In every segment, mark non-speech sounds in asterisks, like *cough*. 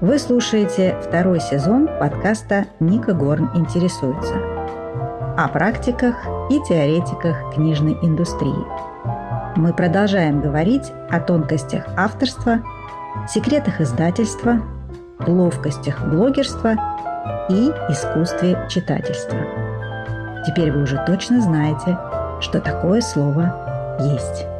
Вы слушаете второй сезон подкаста «Ника Горн интересуется» о практиках и теоретиках книжной индустрии. Мы продолжаем говорить о тонкостях авторства, секретах издательства, ловкостях блогерства и искусстве читательства. Теперь вы уже точно знаете, что такое слово «есть».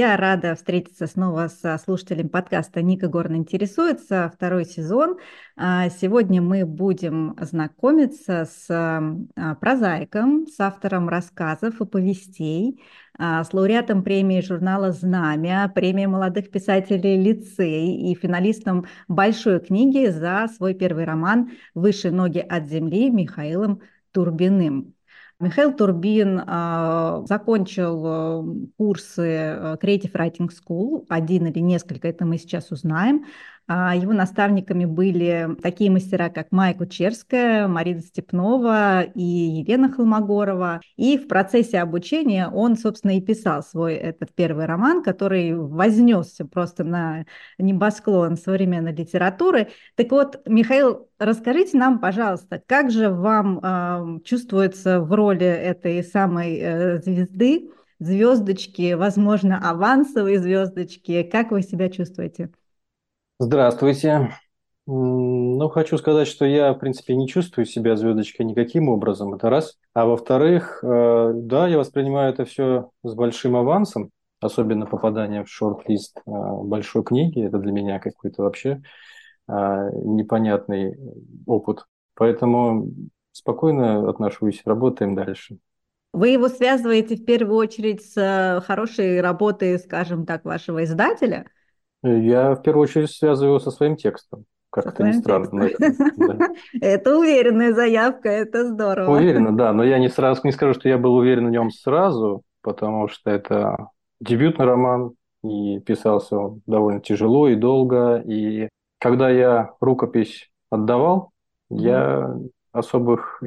Я рада встретиться снова со слушателем подкаста «Ника Горн интересуется», второй сезон. А, сегодня мы будем знакомиться с а, прозаиком, с автором рассказов и повестей, а, с лауреатом премии журнала «Знамя», премии молодых писателей «Лицей» и финалистом большой книги за свой первый роман «Выше ноги от земли» Михаилом Турбиным. Михаил Турбин э, закончил э, курсы э, Creative Writing School, один или несколько, это мы сейчас узнаем. А, его наставниками были такие мастера, как Майя Кучерская, Марина Степнова и Елена Холмогорова. И в процессе обучения он, собственно, и писал свой этот первый роман, который вознесся просто на небосклон современной литературы. Так вот, Михаил, расскажите нам, пожалуйста, как же вам э, чувствуется в роли этой самой э, звезды, звездочки, возможно, авансовой звездочки? Как вы себя чувствуете? Здравствуйте. Ну, хочу сказать, что я, в принципе, не чувствую себя звездочкой никаким образом, это раз. А во-вторых, э, да, я воспринимаю это все с большим авансом, особенно попадание в шорт-лист э, большой книги. Это для меня какой-то вообще э, непонятный опыт. Поэтому спокойно отношусь, работаем дальше. Вы его связываете в первую очередь с хорошей работой, скажем так, вашего издателя – я в первую очередь связываю его со своим текстом. Как это ни странно. *laughs* Это уверенная заявка, это здорово. Уверенно, да, но я не сразу не скажу, что я был уверен в нем сразу, потому что это дебютный роман, и писался он довольно тяжело и долго. И когда я рукопись отдавал, я особых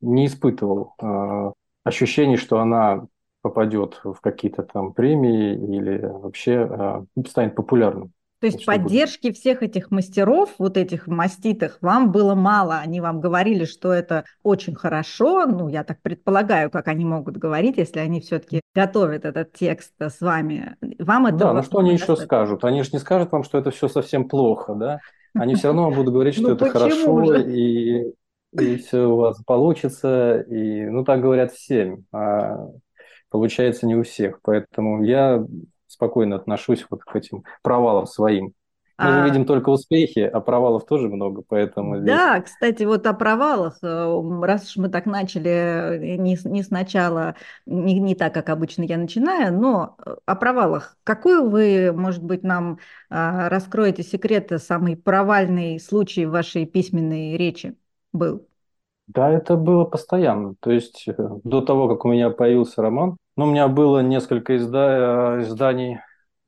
не испытывал э, ощущений, что она попадет в какие-то там премии или вообще э, станет популярным. То есть поддержки будет. всех этих мастеров, вот этих маститых, вам было мало. Они вам говорили, что это очень хорошо. Ну, я так предполагаю, как они могут говорить, если они все-таки готовят этот текст с вами. Вам это Да, ну что они еще скажут? Они же не скажут вам, что это все совсем плохо, да? Они все равно будут говорить, *laughs* что ну, это хорошо, и, и все у вас получится. И, ну, так говорят всем. А получается не у всех. Поэтому я спокойно отношусь вот к этим провалам своим. Мы а... же видим только успехи, а провалов тоже много, поэтому... Да, здесь... кстати, вот о провалах, э, раз уж мы так начали э, не, не сначала, не, не так, как обычно я начинаю, но э, о провалах. Какой вы, может быть, нам а, раскроете секрет, самый провальный случай в вашей письменной речи был? Да, это было постоянно. То есть до того, как у меня появился роман, ну, у меня было несколько изда... изданий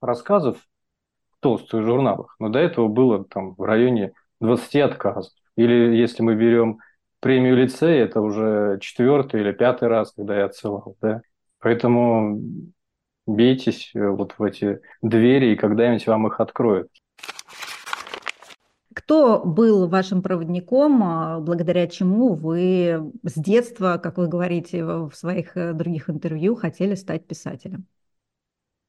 рассказов в толстых журналах, но до этого было там в районе 20 отказов. Или если мы берем премию лицея, это уже четвертый или пятый раз, когда я отсылал. Да? Поэтому бейтесь э, вот в эти двери, и когда-нибудь вам их откроют. Кто был вашим проводником, а, благодаря чему вы с детства, как вы говорите в своих э, других интервью, хотели стать писателем?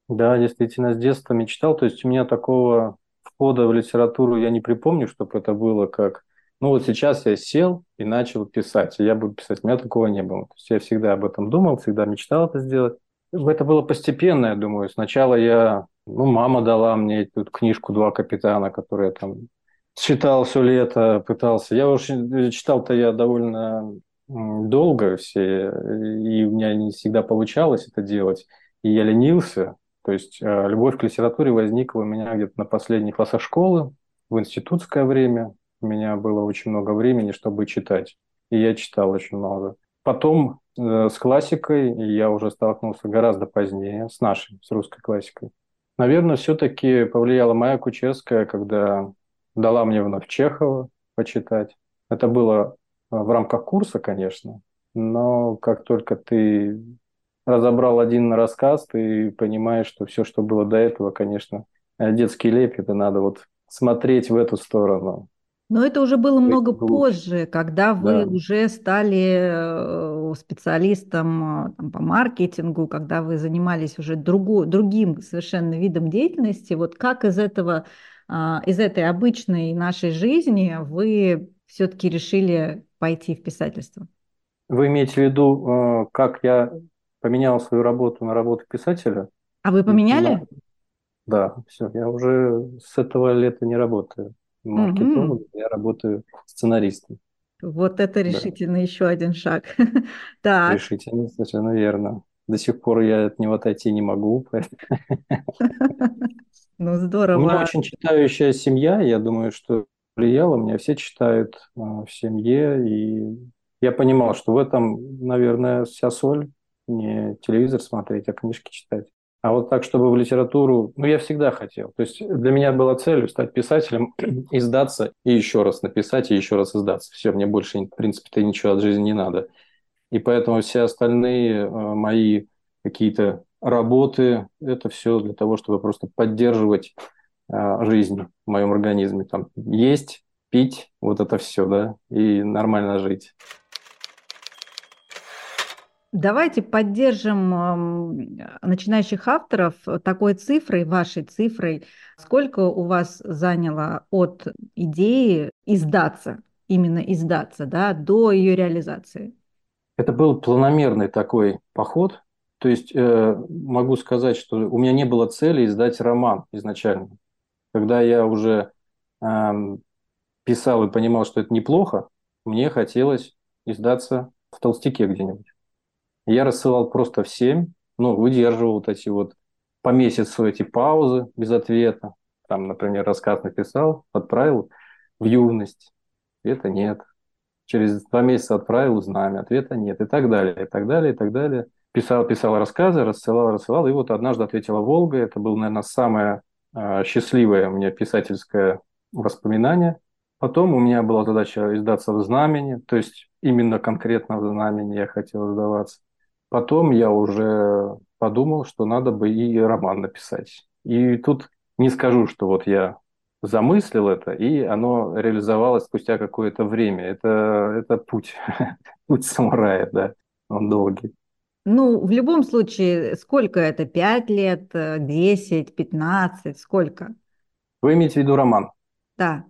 Да, действительно, с детства мечтал. То есть у меня такого входа в литературу я не припомню, чтобы это было как... Ну вот сейчас я сел и начал писать, и я буду писать. У меня такого не было. То есть я всегда об этом думал, всегда мечтал это сделать. Это было постепенно, я думаю. Сначала я... Ну, мама дала мне эту книжку «Два капитана», которая там читал все лето, пытался. Я уж читал-то я довольно долго все, и у меня не всегда получалось это делать, и я ленился. То есть э, любовь к литературе возникла у меня где-то на последних классах школы, в институтское время. У меня было очень много времени, чтобы читать, и я читал очень много. Потом э, с классикой я уже столкнулся гораздо позднее, с нашей, с русской классикой. Наверное, все-таки повлияла моя Кучевская, когда дала мне вновь Чехова почитать. Это было а, в рамках курса, конечно, но как только ты разобрал один рассказ, ты понимаешь, что все, что было до этого, конечно, э, детский лепет, и надо вот смотреть в эту сторону. Но это уже было много позже, когда вы да. уже стали э, специалистом там, по маркетингу, когда вы занимались уже другой, другим совершенно видом деятельности. Вот как из этого, из этой обычной нашей жизни вы все-таки решили пойти в писательство? Вы имеете в виду, э, как я поменял свою работу на работу писателя? А вы поменяли? Да, все, я уже с этого лета не работаю маркетологом, угу. я работаю сценаристом. Вот это решительно да. еще один шаг. *laughs* так. Решительно, совершенно верно. До сих пор я от него отойти не могу. *laughs* Ну, здорово. У меня очень читающая семья, я думаю, что влияло. Меня все читают а, в семье, и я понимал, что в этом, наверное, вся соль. Не телевизор смотреть, а книжки читать. А вот так, чтобы в литературу, ну, я всегда хотел. То есть для меня была целью стать писателем, *clears throat* издаться и еще раз написать, и еще раз издаться. Все, мне больше, в принципе-то, ничего от жизни не надо. И поэтому все остальные э, мои какие-то работы, это все для того, чтобы просто поддерживать э, жизнь в моем организме. Там есть, пить, вот это все, да, и нормально жить. Давайте поддержим начинающих авторов такой цифрой, вашей цифрой. Сколько у вас заняло от идеи издаться, именно издаться, да, до ее реализации? Это был планомерный такой поход. То есть э, могу сказать, что у меня не было цели издать роман изначально. Когда я уже э, писал и понимал, что это неплохо, мне хотелось издаться в толстяке где-нибудь. Я рассылал просто всем, ну, выдерживал вот эти вот по месяцу эти паузы без ответа. Там, например, рассказ написал, отправил в юность, ответа нет. Через два месяца отправил знамя, ответа нет, и так далее, и так далее, и так далее. Писал, писал рассказы, рассылал, рассылал, и вот однажды ответила Волга. Это было, наверное, самое э, счастливое у меня писательское воспоминание. Потом у меня была задача издаться в знамени, то есть именно конкретно в знамени я хотел издаваться. Потом я уже подумал, что надо бы и роман написать. И тут не скажу, что вот я замыслил это, и оно реализовалось спустя какое-то время. Это, это путь, *laughs* путь самурая, да, он долгий. Ну, в любом случае, сколько это? Пять лет, десять, пятнадцать, сколько? Вы имеете в виду роман? Да.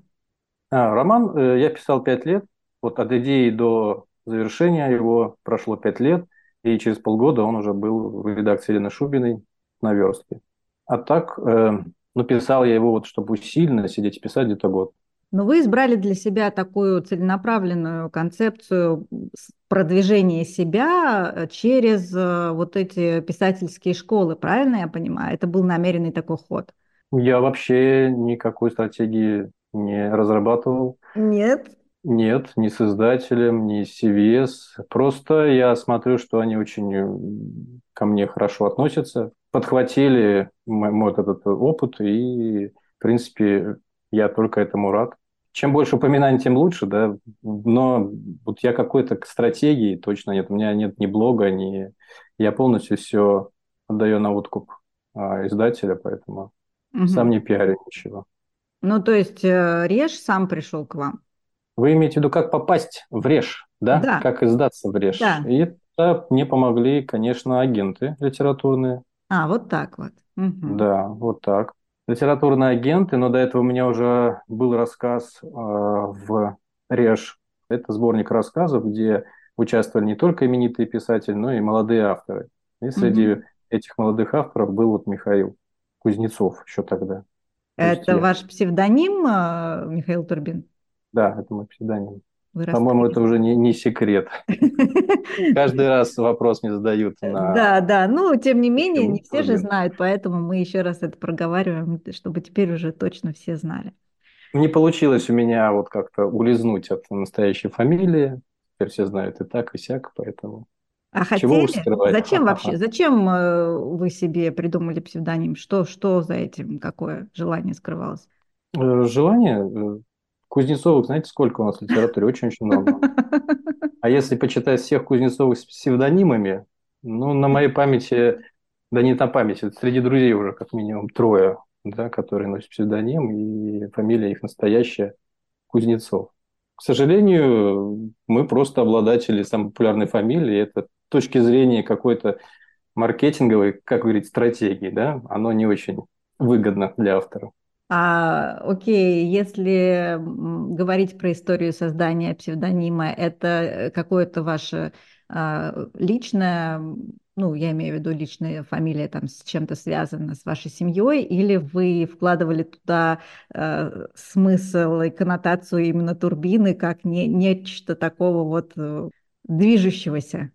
А, роман э, я писал пять лет. Вот от идеи до завершения его прошло пять лет – и через полгода он уже был в редакции Елены Шубиной на верстке. А так, э, ну, писал я его вот, чтобы усиленно сидеть и писать где-то год. Но вы избрали для себя такую целенаправленную концепцию продвижения себя э, через э, вот эти писательские школы, правильно я понимаю? Это был намеренный такой ход. Я вообще никакой стратегии не разрабатывал. Нет. Нет, ни с издателем, ни с CVS. Просто я смотрю, что они очень ко мне хорошо относятся, подхватили мой, мой этот опыт, и, в принципе, я только этому рад. Чем больше упоминаний, тем лучше, да, но вот я какой-то стратегии точно нет. У меня нет ни блога, ни... Я полностью все отдаю на откуп а, издателя, поэтому угу. сам не пиарю ничего. Ну, то есть э, Реж сам пришел к вам? Вы имеете в виду, как попасть в РЕШ, да? да. Как издаться в РЕШ. Да. И это мне помогли, конечно, агенты литературные. А, вот так вот. Угу. Да, вот так. Литературные агенты, но до этого у меня уже был рассказ э, в РЕШ. Это сборник рассказов, где участвовали не только именитые писатели, но и молодые авторы. И среди угу. этих молодых авторов был вот Михаил Кузнецов еще тогда. Это я... ваш псевдоним, э, Михаил Турбин? Да, это мой псевдоним. По-моему, это уже не, не секрет. *laughs* Каждый раз вопрос мне задают на... Да, да, ну, тем не менее, не все же знают, поэтому мы еще раз это проговариваем, чтобы теперь уже точно все знали. Не получилось у меня вот как-то улизнуть от настоящей фамилии. Теперь все знают и так, и сяк, поэтому... А Чего хотели? Зачем вообще? *laughs* Зачем э, вы себе придумали псевдоним? Что, что за этим? Какое желание скрывалось? Э, желание? Кузнецовых, знаете, сколько у нас в литературе? Очень-очень много. *laughs* А если почитать всех Кузнецовых с псевдонимами, ну, на моей памяти, да не на памяти, среди друзей уже как минимум трое. да, которые носят псевдоним, и фамилия их настоящая Кузнецов. К сожалению, мы просто обладатели самой популярной фамилии. Это с точки зрения какой-то маркетинговой, как говорить, стратегии, да, оно не очень выгодно для автора. А, окей, если говорить про историю создания псевдонима, это э, какое-то ваше а, личное, ну, я имею в виду личная фамилия там с чем-то связана с вашей семьей, или вы вкладывали туда а, смысл и коннотацию именно турбины как не, нечто такого вот э, движущегося?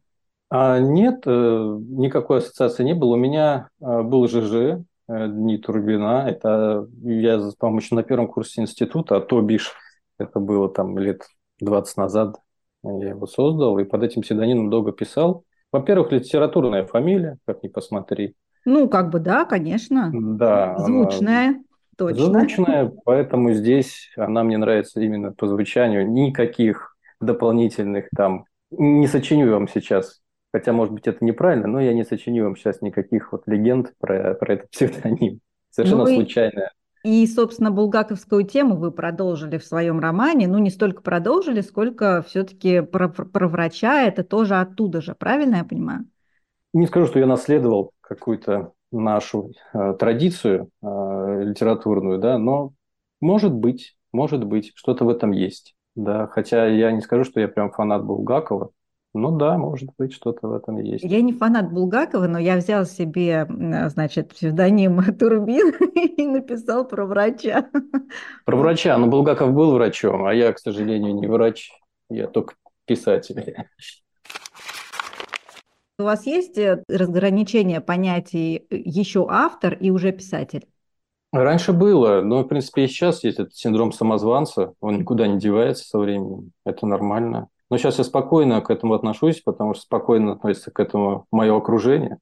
А, нет, никакой ассоциации не было. У меня был ЖЖ, Дни Турбина. Это я, по-моему, еще на первом курсе института, а то бишь, это было там лет 20 назад, я его создал, и под этим псевдонимом долго писал. Во-первых, литературная фамилия, как ни посмотри. Ну, как бы да, конечно. Да. Звучная, точно. Звучная, поэтому здесь она мне нравится именно по звучанию. Никаких дополнительных там... Не сочиню вам сейчас Хотя, может быть, это неправильно, но я не сочиню вам сейчас никаких вот легенд про, про этот псевдоним. Совершенно ну, случайно. И, собственно, булгаковскую тему вы продолжили в своем романе. Ну, не столько продолжили, сколько все-таки про, про врача. Это тоже оттуда же, правильно я понимаю? Не скажу, что я наследовал какую-то нашу э, традицию э, литературную, да, но может быть, может быть, что-то в этом есть. Да, хотя я не скажу, что я прям фанат Булгакова, ну да, может быть, что-то в этом есть. Я не фанат Булгакова, но я взял себе, значит, псевдоним *laughs* Турбин и написал про врача. Про врача. Но Булгаков был врачом, а я, к сожалению, не врач. Я только писатель. У вас есть э, разграничение понятий э, еще автор и уже писатель? Раньше было, но, в принципе, и сейчас есть этот синдром самозванца. Он никуда не девается со временем. Это нормально. Но сейчас я спокойно к этому отношусь, потому что спокойно относится к этому мое окружение,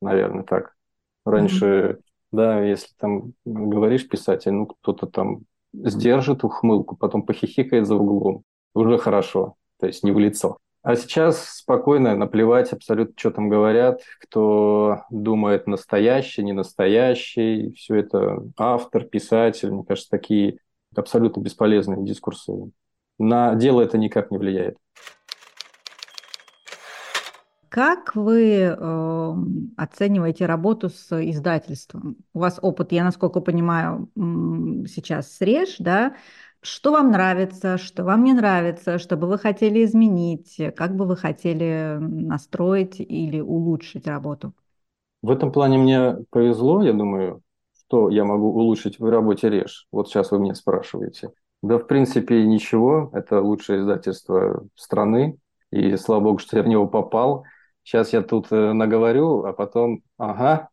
наверное, так. Раньше, mm-hmm. да, если там говоришь писатель, ну кто-то там сдержит ухмылку, потом похихикает за углом, уже хорошо, то есть не в лицо. А сейчас спокойно наплевать абсолютно, что там говорят, кто думает настоящий, не настоящий, все это автор, писатель, мне кажется, такие абсолютно бесполезные дискурсы на дело это никак не влияет. Как вы э, оцениваете работу с издательством? У вас опыт, я насколько понимаю, сейчас срежь, да? Что вам нравится, что вам не нравится, что бы вы хотели изменить, как бы вы хотели настроить или улучшить работу? В этом плане мне повезло, я думаю, что я могу улучшить в работе Реж. Вот сейчас вы меня спрашиваете. Да, в принципе, ничего. Это лучшее издательство страны. И слава богу, что я в него попал. Сейчас я тут э, наговорю, а потом, ага.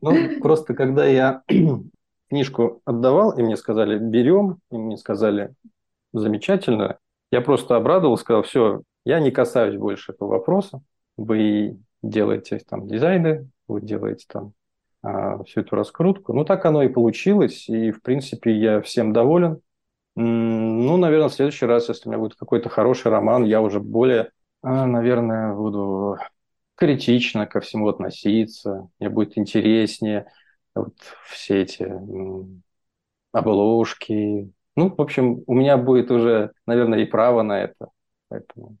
Ну, просто когда я *clears throat* книжку отдавал, и мне сказали, берем, и мне сказали, замечательно, я просто обрадовался, сказал, все, я не касаюсь больше этого вопроса. Вы делаете там дизайны, вы делаете там всю эту раскрутку. Ну, так оно и получилось, и, в принципе, я всем доволен. Ну, наверное, в следующий раз, если у меня будет какой-то хороший роман, я уже более, а, наверное, буду критично ко всему относиться, мне будет интереснее вот все эти обложки. Ну, в общем, у меня будет уже, наверное, и право на это. Поэтому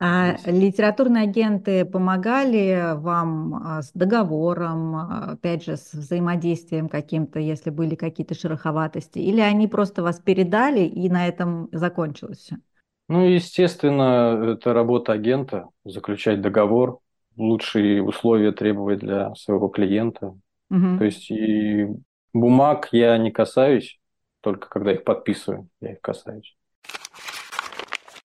а литературные агенты помогали вам а, с договором, а, опять же, с взаимодействием каким-то, если были какие-то шероховатости, или они просто вас передали и на этом закончилось все? Ну, естественно, это работа агента, заключать договор, лучшие условия требовать для своего клиента. Угу. То есть и бумаг я не касаюсь, только когда их подписываю, я их касаюсь.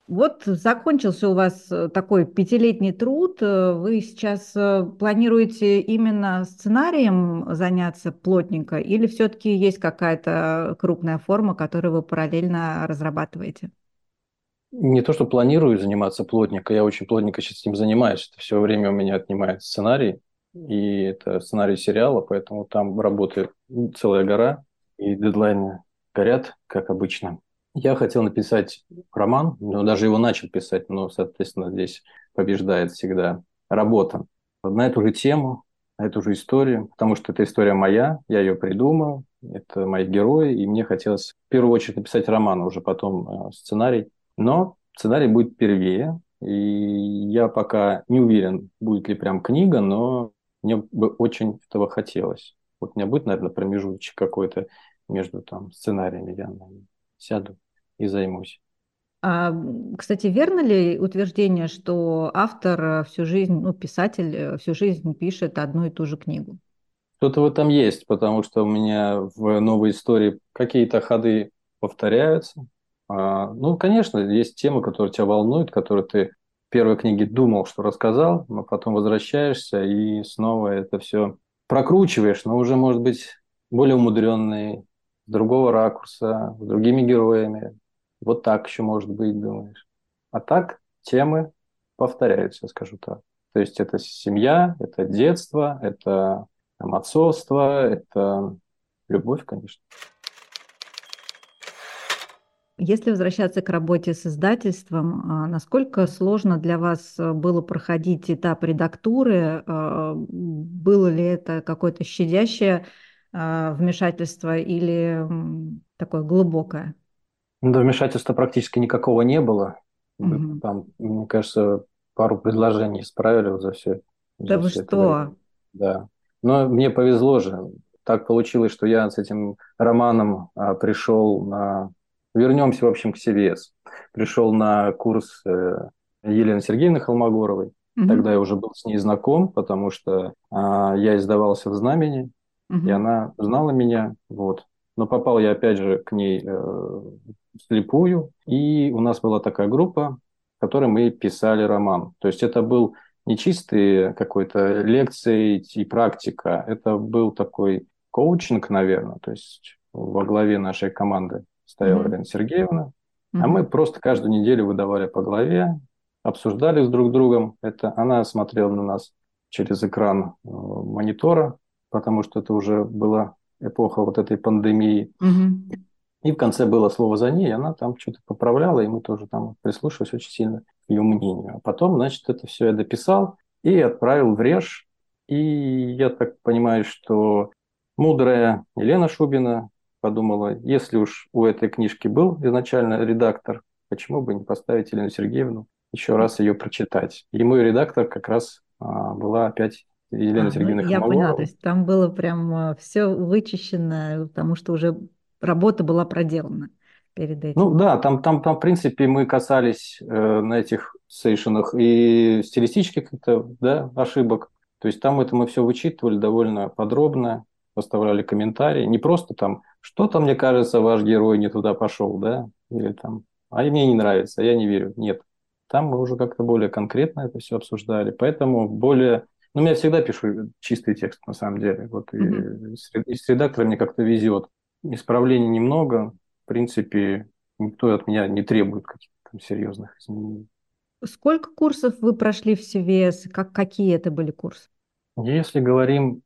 Вот закончился у вас э, такой пятилетний труд. Э, вы сейчас э, планируете именно сценарием заняться плотненько или все-таки есть какая-то крупная форма, которую вы параллельно разрабатываете? Не то, что планирую заниматься плотненько, я очень плотненько сейчас этим занимаюсь. Это все время у меня отнимает сценарий, и это сценарий сериала, поэтому там работает целая гора, и дедлайны горят, как обычно. Я хотел написать роман, но даже его начал писать, но, соответственно, здесь побеждает всегда работа на эту же тему, эту же историю, потому что эта история моя, я ее придумал, это мои герои, и мне хотелось в первую очередь написать роман, а уже потом э, сценарий. Но сценарий будет первее, и я пока не уверен, будет ли прям книга, но мне бы очень этого хотелось. Вот у меня будет, наверное, промежуточек какой-то между там сценариями, я наверное, сяду и займусь. А, кстати, верно ли утверждение, что автор э, всю жизнь, ну, писатель э, всю жизнь пишет одну и ту же книгу? Что-то в этом есть, потому что у меня в новой истории какие-то ходы повторяются. А, ну, конечно, есть темы, которые тебя волнуют, которые ты в первой книге думал, что рассказал, но потом возвращаешься и снова это все прокручиваешь, но уже, может быть, более умудренный, с другого ракурса, с другими героями, вот так еще может быть, думаешь. А так темы повторяются, скажу так. То есть это семья, это детство, это там, отцовство, это любовь, конечно. Если возвращаться к работе с издательством, а, насколько сложно для вас э, было проходить этап редактуры? А, было ли это какое-то щадящее а, вмешательство или такое глубокое? Да, вмешательства практически никакого не было. Угу. Там, мне кажется, пару предложений исправили за все. Да вы что? Да. Но мне повезло же. Так получилось, что я с этим романом а, пришел на... Вернемся, в общем, к CVS. Пришел на курс э, Елены Сергеевны Холмогоровой. Угу. Тогда я уже был с ней знаком, потому что а, я издавался в «Знамени», угу. и она знала меня. Вот. Но попал я, опять же, к ней э, вслепую, и у нас была такая группа, в которой мы писали роман. То есть это был не чистые какой-то лекции и практика, это был такой коучинг, наверное, то есть во главе нашей команды стояла mm-hmm. Сергеевна, mm-hmm. а мы просто каждую неделю выдавали по главе, обсуждали с друг другом. Это она смотрела на нас через экран э, монитора, потому что это уже была эпоха вот этой пандемии. Mm-hmm. И в конце было слово за ней, и она там что-то поправляла, и мы тоже там прислушивались очень сильно к ее мнению. А потом, значит, это все я дописал и отправил в Реж. И я так понимаю, что мудрая Елена Шубина подумала, если уж у этой книжки был изначально редактор, почему бы не поставить Елену Сергеевну еще раз ее прочитать. И мой редактор как раз а, была опять Елена а, Сергеевна ну, Я поняла, то есть там было прям а, все вычищено, потому что уже работа была проделана перед этим. Ну да, там, там, там в принципе, мы касались э, на этих сейшенах и стилистических да, ошибок. То есть там это мы все вычитывали довольно подробно, поставляли комментарии. Не просто там, что-то, мне кажется, ваш герой не туда пошел, да, или там, а мне не нравится, я не верю. Нет. Там мы уже как-то более конкретно это все обсуждали. Поэтому более... Ну, я всегда пишу чистый текст, на самом деле. Вот mm-hmm. и, и с редактором мне как-то везет. Исправлений немного. В принципе, никто от меня не требует каких-то там серьезных изменений. Сколько курсов вы прошли в CVS? Как, какие это были курсы? Если говорим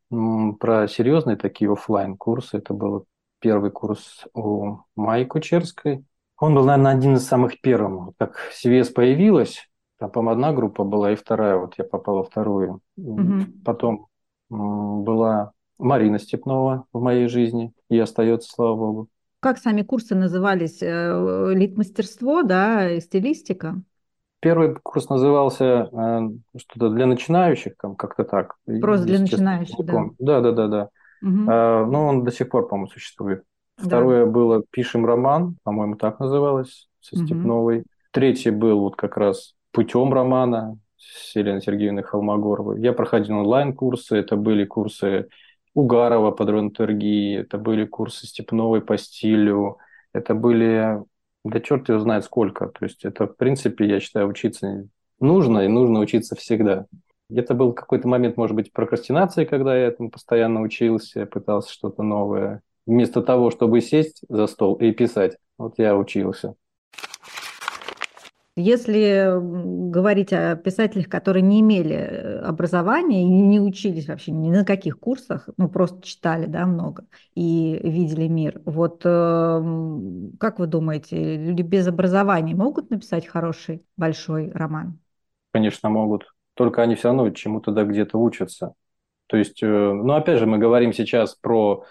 про серьезные такие офлайн курсы, это был первый курс у Майи Кучерской. Он был, наверное, один из самых первых. Как CVS появилась, там, по-моему, одна группа была, и вторая, вот я попал во вторую. Угу. Потом была Марина Степнова в моей жизни и остается, слава богу. Как сами курсы назывались? Э, Лид-мастерство, да, стилистика? Первый курс назывался э, что-то для начинающих, там как-то так. Просто для начинающих, да. Да, да, да, да. Угу. А, но он до сих пор, по-моему, существует. Второе да. было «Пишем роман», по-моему, так называлось, со Степновой. Угу. Третий был вот как раз «Путем романа» с Еленой Сергеевной Холмогоровой. Я проходил онлайн-курсы, это были курсы Угарова по драматургии, это были курсы Степновой по стилю, это были, да черт его знает сколько. То есть это, в принципе, я считаю, учиться нужно и нужно учиться всегда. Это был какой-то момент, может быть, прокрастинации, когда я этому постоянно учился, пытался что-то новое. Вместо того, чтобы сесть за стол и писать, вот я учился. Если говорить о писателях, которые не имели э, образования и не учились вообще ни на каких курсах, ну просто читали, да, много и видели мир, вот эм, как вы думаете, люди без образования могут написать хороший большой роман? Конечно, могут. Только они все равно чему-то да где-то учатся. То есть, э, ну, опять же, мы говорим сейчас про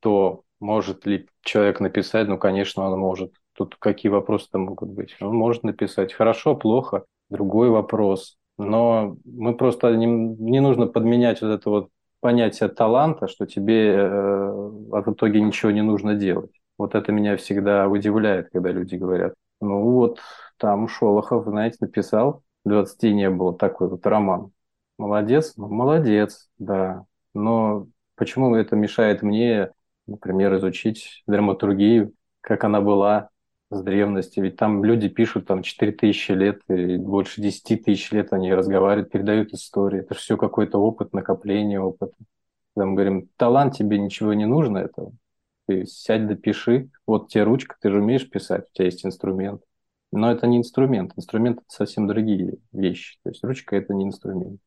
то, может ли человек написать, ну, конечно, он может. Тут какие вопросы-то могут быть? Он может написать хорошо, плохо, другой вопрос. Но мы просто не, не нужно подменять вот это вот понятие таланта, что тебе э, в итоге ничего не нужно делать. Вот это меня всегда удивляет, когда люди говорят, ну вот, там Шолохов, знаете, написал, 20 не было, такой вот роман. Молодец? Ну, молодец, да. Но почему это мешает мне, например, изучить драматургию, как она была с древности? Ведь там люди пишут там 4000 лет, и больше 10 тысяч лет они разговаривают, передают истории. Это же все какой-то опыт, накопление опыта. Когда мы говорим, талант тебе ничего не нужно этого. Ты сядь, допиши. Вот тебе ручка, ты же умеешь писать, у тебя есть инструмент. Но это не инструмент. Инструмент – это совсем другие вещи. То есть ручка – это не инструмент.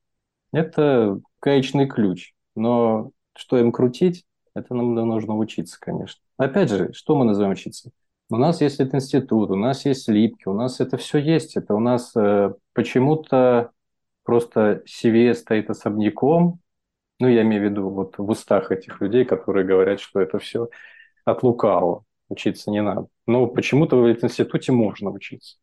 Это гаечный ключ. Но что им крутить, это нам нужно учиться, конечно. Опять же, что мы называем учиться? У нас есть этот институт, у нас есть липки, у нас это все есть. Это у нас э, почему-то просто CVS стоит особняком. Ну, я имею в виду вот в устах этих людей, которые говорят, что это все от лукавого учиться не надо. Но почему-то в институте можно учиться.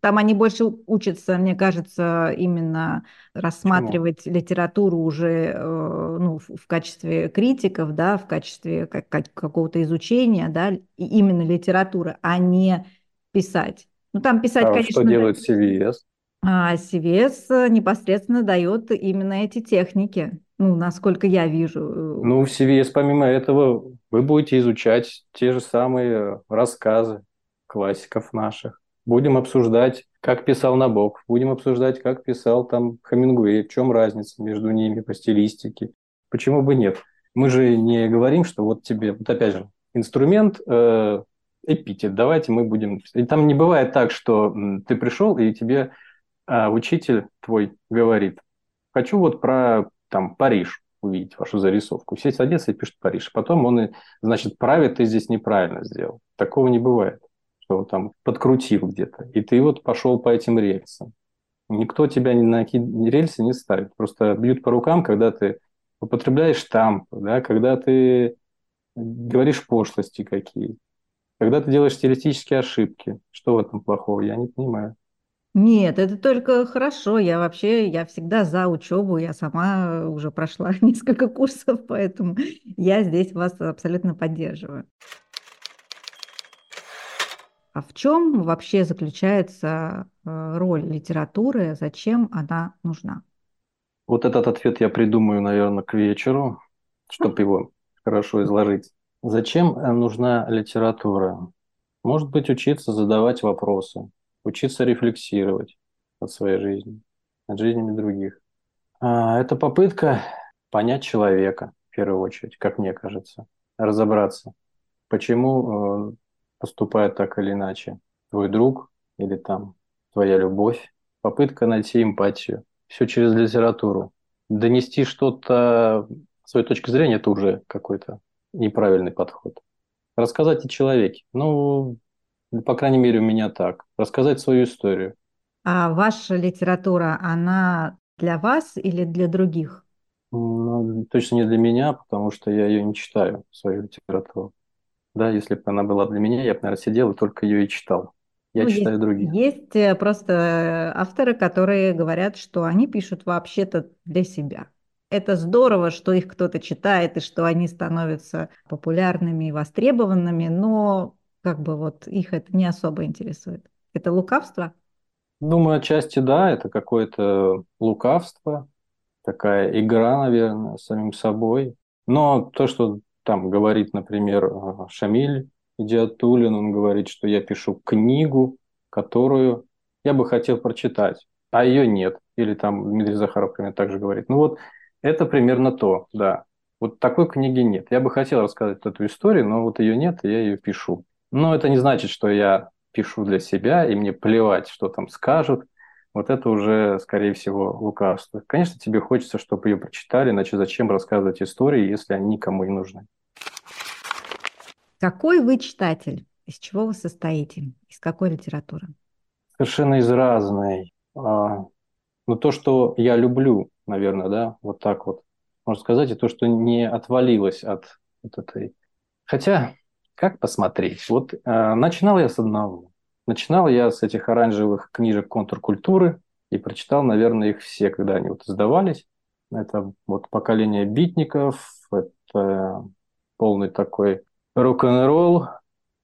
Там они больше учатся, мне кажется, именно рассматривать Почему? литературу уже э, ну, в качестве критиков, да, в качестве как, как, какого-то изучения, да, и именно литературы, а не писать. Ну, там писать, а конечно... что делает CVS? А CVS непосредственно дает именно эти техники, ну, насколько я вижу. Э, ну, в CVS помимо этого вы будете изучать те же самые рассказы классиков наших. Будем обсуждать, как писал Набоков, будем обсуждать, как писал там Хамингуэй, в чем разница между ними по стилистике. Почему бы нет? Мы же не говорим, что вот тебе, вот опять же, инструмент, э, эпитет, давайте мы будем... И там не бывает так, что ты пришел, и тебе э, учитель твой говорит, хочу вот про там Париж увидеть вашу зарисовку. Все садятся и пишут Париж. Потом он, значит, правит, ты здесь неправильно сделал. Такого не бывает что там подкрутил где-то, и ты вот пошел по этим рельсам. Никто тебя ни на какие рельсы не ставит. Просто бьют по рукам, когда ты употребляешь штамп, да, когда ты говоришь пошлости какие, когда ты делаешь стилистические ошибки. Что в этом плохого? Я не понимаю. Нет, это только хорошо. Я вообще, я всегда за учебу. Я сама уже прошла *laughs* несколько курсов, поэтому я здесь вас абсолютно поддерживаю. А в чем вообще заключается э, роль литературы, зачем она нужна? Вот этот ответ я придумаю, наверное, к вечеру, чтобы его хорошо изложить. Зачем э, нужна литература? Может быть, учиться задавать вопросы, учиться рефлексировать от своей жизни, от жизни других. А, это попытка понять человека, в первую очередь, как мне кажется, разобраться, почему э, поступает так или иначе. Твой друг или там твоя любовь. Попытка найти эмпатию. Все через литературу. Донести что-то, свою точку зрения, это уже какой-то неправильный подход. Рассказать о человеке. Ну, по крайней мере, у меня так. Рассказать свою историю. А ваша литература, она для вас или для других? Ну, точно не для меня, потому что я ее не читаю, свою литературу. Да, если бы она была для меня, я бы, наверное, сидел и только ее и читал. Я ну, читаю есть, других. Есть э, просто э, авторы, которые говорят, что они пишут вообще-то для себя. Это здорово, что их кто-то читает и что они становятся популярными и востребованными, но как бы вот их это не особо интересует. Это лукавство? Думаю, отчасти да, это какое-то лукавство, такая игра, наверное, с самим собой. Но то, что там говорит, например, э, Шамиль Идиатулин, он говорит, что я пишу книгу, которую я бы хотел прочитать, а ее нет. Или там Дмитрий Захаров, например, также говорит. Ну вот это примерно то, да. Вот такой книги нет. Я бы хотел рассказать эту историю, но вот ее нет, и я ее пишу. Но это не значит, что я пишу для себя, и мне плевать, что там скажут. Вот это уже, скорее всего, лукавство. Конечно, тебе хочется, чтобы ее прочитали, иначе зачем рассказывать истории, если они никому не нужны. Какой вы читатель? Из чего вы состоите? Из какой литературы? Совершенно из разной. А, ну, то, что я люблю, наверное, да, вот так вот можно сказать, и то, что не отвалилось от вот этой... Хотя, как посмотреть? Вот э, начинал я с одного. Начинал я с этих оранжевых книжек контркультуры и прочитал, наверное, их все, когда они вот издавались. Это вот поколение битников, это полный такой рок-н-ролл,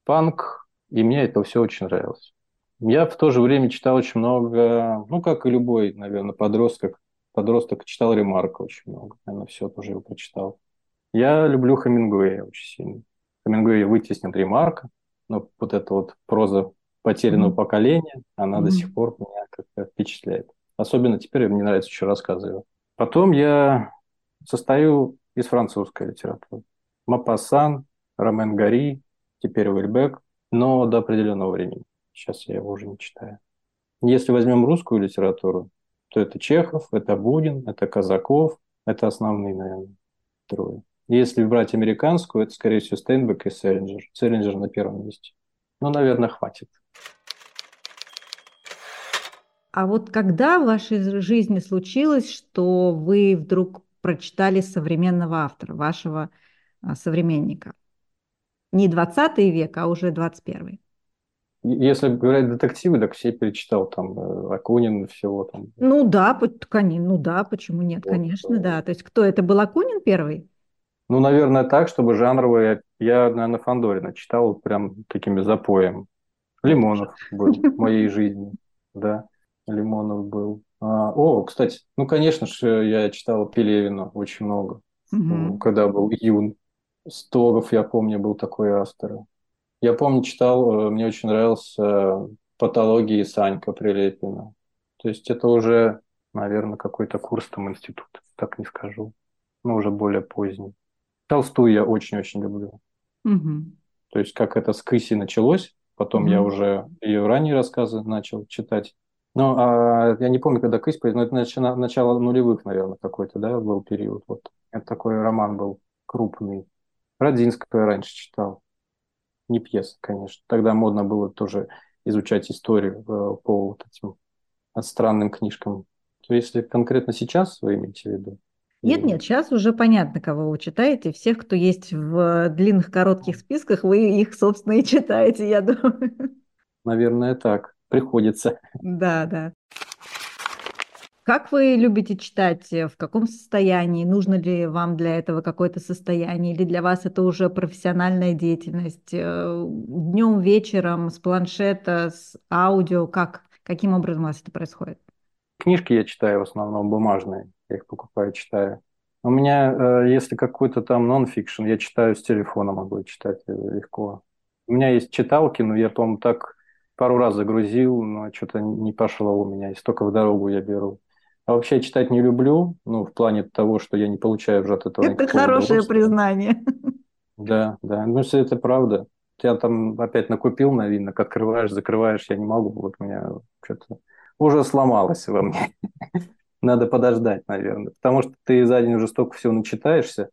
панк, и мне это все очень нравилось. Я в то же время читал очень много, ну, как и любой, наверное, подросток, подросток читал Ремарка очень много, наверное, все тоже его прочитал. Я люблю Хемингуэя очень сильно. Хемингуэй вытеснил Ремарка, но вот эта вот проза потерянного mm-hmm. поколения, она mm-hmm. до сих пор меня как-то впечатляет. Особенно теперь мне нравится еще рассказы Потом я состою из французской литературы. Мапассан, Ромен Гари, теперь Уэльбек, но до определенного времени. Сейчас я его уже не читаю. Если возьмем русскую литературу, то это Чехов, это Бунин, это Казаков, это основные, наверное, трое. Если брать американскую, это, скорее всего, Стейнбек и Селлинджер. Селлинджер на первом месте. Ну, наверное, хватит. А вот когда в вашей жизни случилось, что вы вдруг прочитали современного автора, вашего а, современника? Не 20 век, а уже 21. Если говорить детективы, так все перечитал там э, Акунин, всего там. Ну да, конечно, ну да, почему нет, вот, конечно, да. То есть кто это был Акунин первый? Ну, наверное, так, чтобы жанровые. Я, наверное, Фандорина читал прям такими запоем. Лимонов был в *laughs* моей жизни, да. Лимонов был. А, о, кстати, ну, конечно же, я читал Пелевина очень много, угу. когда был юн. Стогов, я помню, был такой автор. Я помню, читал, э, мне очень нравился «Патологии» Санька Прилепина. То есть это уже, наверное, какой-то курс там институт, так не скажу. Но уже более поздний. Толстую я очень-очень люблю. Угу. То есть как это с Кыси началось, потом угу. я уже ее ранние рассказы начал читать. Ну, а я не помню, когда Кысь, но это начало, начало нулевых, наверное, какой-то, да, был период. Вот. Это такой роман был крупный. Родинского я раньше читал. Не пьеса, конечно. Тогда модно было тоже изучать историю э, по вот этим странным книжкам. То если конкретно сейчас вы имеете в виду? Нет, нет, сейчас уже понятно, кого вы читаете. Всех, кто есть в длинных, коротких списках, вы их, собственно, и читаете, я думаю. Наверное, так приходится. Да, да. Как вы любите читать? В каком состоянии? Нужно ли вам для этого какое-то состояние? Или для вас это уже профессиональная деятельность? Э, Днем, вечером, с планшета, с аудио? Как? Каким образом у вас это происходит? Книжки я читаю в основном бумажные. Я их покупаю, читаю. У меня, э, если какой-то там нон-фикшн, я читаю с телефона, могу читать легко. У меня есть читалки, но я, по-моему, так пару раз загрузил, но что-то не пошло у меня, и столько в дорогу я беру. А вообще читать не люблю, ну, в плане того, что я не получаю от этого Это хорошее признание. Да, да, ну, если это правда. Я там опять накупил новинок, открываешь, закрываешь, я не могу, вот у меня что-то уже сломалось во мне. *laughs* Надо подождать, наверное, потому что ты за день уже столько всего начитаешься.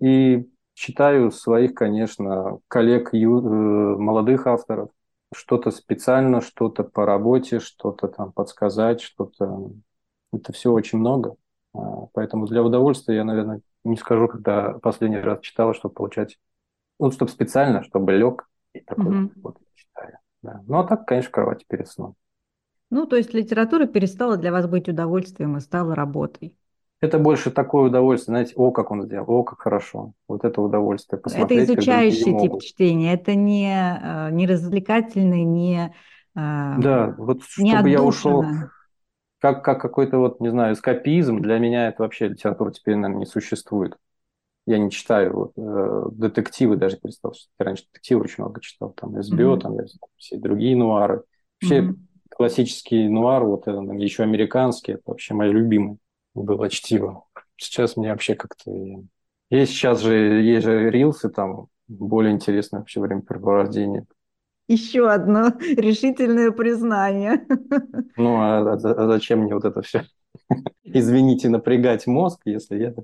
И читаю своих, конечно, коллег, э, молодых авторов, что-то специально, что-то по работе, что-то там подсказать, что-то... Это все очень много. А, поэтому для удовольствия я, наверное, не скажу, когда последний раз читала, чтобы получать... Ну, чтобы специально, чтобы лег и такой mm-hmm. вот читаю. Да. Ну, а так, конечно, кровати перед сном. Ну, то есть литература перестала для вас быть удовольствием и стала работой. Это больше такое удовольствие, знаете, о, как он сделал, о, как хорошо. Вот это удовольствие посмотреть. Это изучающий тип чтения, это не, э, не развлекательный, не э, Да, вот не чтобы я ушел как, как какой-то вот, не знаю, эскапизм, для меня это вообще литература теперь, наверное, не существует. Я не читаю вот, э, детективы, даже перестал читать. Раньше детективы очень много читал, там СБО, mm-hmm. там все другие нуары. Вообще mm-hmm. классический нуар, вот это, еще американский, это вообще мои любимые было чтиво. Сейчас мне вообще как-то... Есть сейчас же, есть же рилсы, там более интересное вообще времяпрепровождение. Еще одно *laughs* решительное признание. *laughs* Ну, а, а, а зачем мне вот это все? *laughs* Извините, напрягать мозг, если я...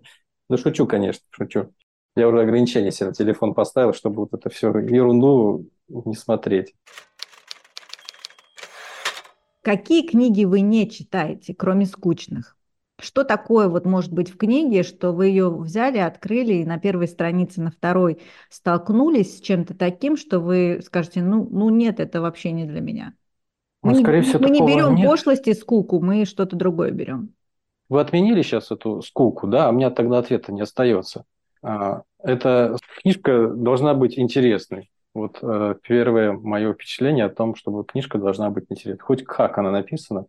Ну, шучу, конечно, шучу. Я уже ограничения себе на телефон поставил, чтобы вот это все ерунду не смотреть. Какие книги вы не читаете, кроме скучных? Что такое вот может быть в книге, что вы ее взяли, открыли и на первой странице, на второй столкнулись с чем-то таким, что вы скажете, ну, ну нет, это вообще не для меня. Мы, ну, скорее не, всего, мы не берем нет. пошлость и скуку, мы что-то другое берем. Вы отменили сейчас эту скуку, да? А у меня тогда ответа не остается. А, эта книжка должна быть интересной. Вот э, первое мое впечатление о том, чтобы книжка должна быть интересной. Хоть как она написана,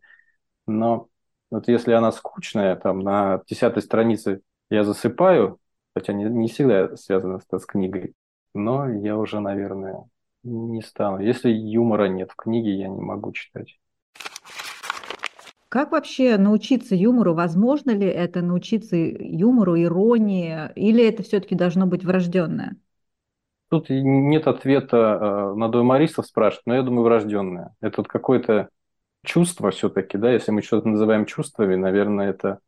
но вот если она скучная, там на десятой странице я засыпаю, хотя не, не всегда связано с, с книгой, но я уже, наверное, не стану. Если юмора нет в книге, я не могу читать. Как вообще научиться юмору? Возможно ли это научиться юмору, иронии, или это все-таки должно быть врожденное? Тут нет ответа, э, надо юмористов спрашивать, но я думаю, врожденное. Это вот какое-то чувство все-таки, да, если мы что-то называем чувствами, наверное, это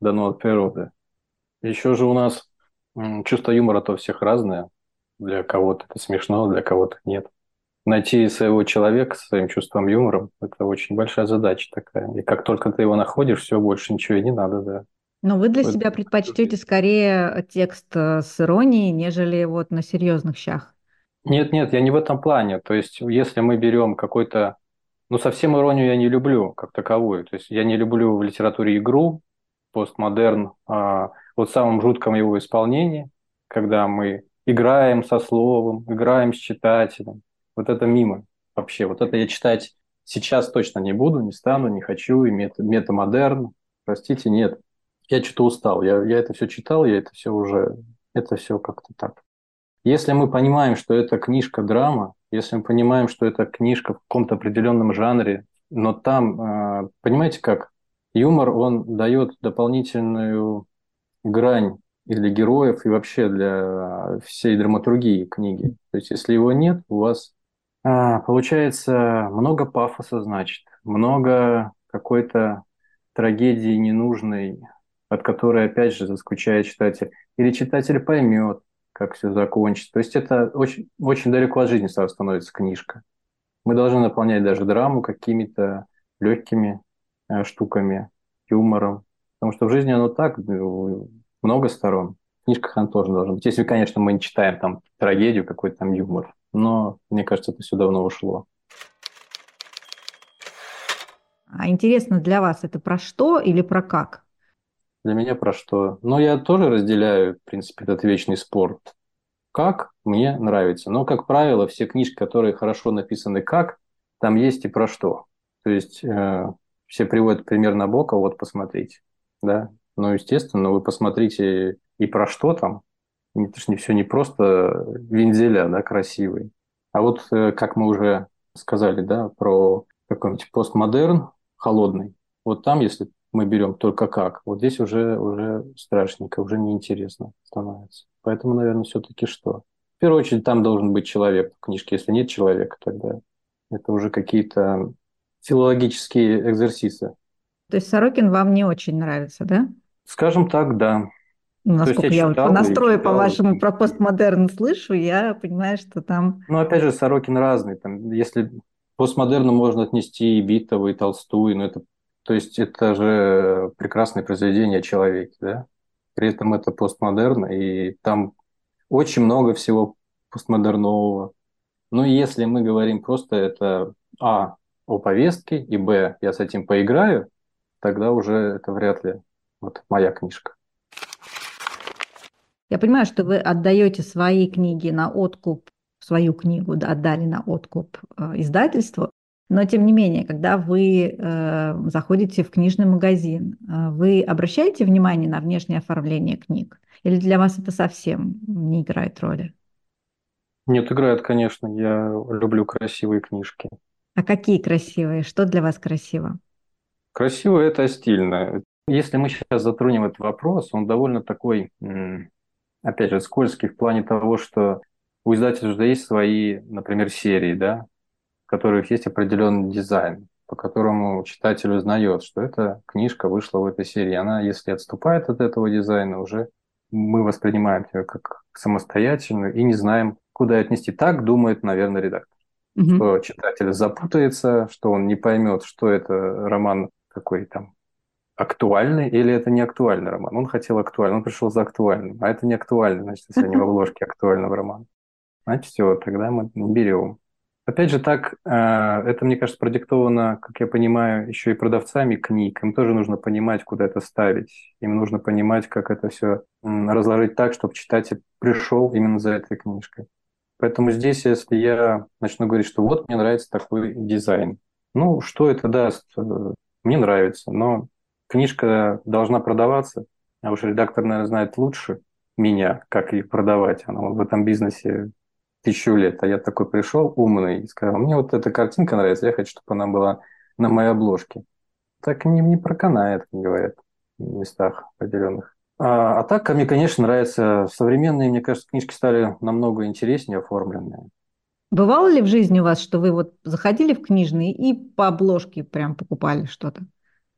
дано от природы. Еще же у нас чувство юмора-то у всех разное. Для кого-то это смешно, для кого-то нет. Найти своего человека со своим чувством юмора – это очень большая задача такая. И как только ты его находишь, все, больше ничего и не надо, да. Но вы для вот. себя предпочтете скорее текст э, с иронией, нежели вот на серьезных щах? Нет, нет, я не в этом плане. То есть, если мы берем какой-то ну, совсем иронию я не люблю как таковую. То есть я не люблю в литературе игру, постмодерн, а вот в самом жутком его исполнении, когда мы играем со словом, играем с читателем. Вот это мимо вообще. Вот это я читать сейчас точно не буду, не стану, не хочу, и мета, метамодерн. Простите, нет. Я что-то устал. Я, я это все читал, я это все уже... Это все как-то так. Если мы понимаем, что это книжка-драма, если мы понимаем, что это книжка в каком-то определенном жанре, но там, а, понимаете как, юмор, он дает дополнительную грань и для героев, и вообще для всей драматургии книги. То есть, если его нет, у вас а, получается много пафоса, значит, много какой-то трагедии ненужной, от которой, опять же, заскучает читатель. Или читатель поймет, как все закончится. То есть это очень, очень далеко от жизни сразу становится книжка. Мы должны наполнять даже драму какими-то легкими э, штуками, юмором. Потому что в жизни оно так, ну, много сторон. В книжках оно тоже должно быть. Если, конечно, мы не читаем там трагедию, какой-то там юмор. Но, мне кажется, это все давно ушло. А интересно для вас это про что или про как? Для меня про что? Ну, я тоже разделяю, в принципе, этот вечный спор. Как мне нравится. Но, как правило, все книжки, которые хорошо написаны как, там есть и про что. То есть э, все приводят пример Набокова, вот посмотрите. Да? Ну, естественно, вы посмотрите и про что там. Это же не все не просто вензеля, да, красивый. А вот, э, как мы уже сказали, да, про какой-нибудь постмодерн холодный. Вот там, если мы берем только как, вот здесь уже, уже страшненько, уже неинтересно становится. Поэтому, наверное, все-таки что? В первую очередь, там должен быть человек в книжке. Если нет человека, тогда это уже какие-то филологические экзерсисы. То есть Сорокин вам не очень нравится, да? Скажем так, да. Ну, насколько я, я по настрою, по вашему про постмодерн слышу, я понимаю, что там... Ну, опять же, Сорокин разный. Там, если постмодерну можно отнести и Битова, и Толстую, но это то есть это же прекрасное произведение о человеке, да? При этом это постмодерн, и там очень много всего постмодернового. Но если мы говорим просто это А о повестке, и Б я с этим поиграю, тогда уже это вряд ли вот моя книжка. Я понимаю, что вы отдаете свои книги на откуп, свою книгу отдали на откуп э, издательству, но тем не менее, когда вы э, заходите в книжный магазин, э, вы обращаете внимание на внешнее оформление книг? Или для вас это совсем не играет роли? Нет, играет, конечно. Я люблю красивые книжки. А какие красивые? Что для вас красиво? Красиво – это стильно. Если мы сейчас затронем этот вопрос, он довольно такой, опять же, скользкий в плане того, что у издателя уже есть свои, например, серии, да, которых есть определенный дизайн, по которому читатель узнает, что эта книжка вышла в этой серии. Она, если отступает от этого дизайна, уже мы воспринимаем ее как самостоятельную и не знаем, куда отнести. Так думает, наверное, редактор. Угу. Что читатель запутается, что он не поймет, что это роман какой там актуальный или это не актуальный роман. Он хотел актуальный, он пришел за актуальным, а это не актуальный, значит, если они в обложке актуального романа. Значит, все, тогда мы берем. Опять же, так, э, это, мне кажется, продиктовано, как я понимаю, еще и продавцами книг. Им тоже нужно понимать, куда это ставить. Им нужно понимать, как это все разложить так, чтобы читатель пришел именно за этой книжкой. Поэтому здесь, если я начну говорить, что вот мне нравится такой дизайн, ну, что это даст? Э, мне нравится, но книжка должна продаваться, а уж редактор, наверное, знает лучше меня, как ее продавать. Она в этом бизнесе тысячу лет, а я такой пришел умный и сказал, мне вот эта картинка нравится, я хочу, чтобы она была на моей обложке. Так не, не проканает, как говорят, в местах определенных. А, а так, мне, конечно, нравятся современные, мне кажется, книжки стали намного интереснее оформленные. Бывало ли в жизни у вас, что вы вот заходили в книжные и по обложке прям покупали что-то?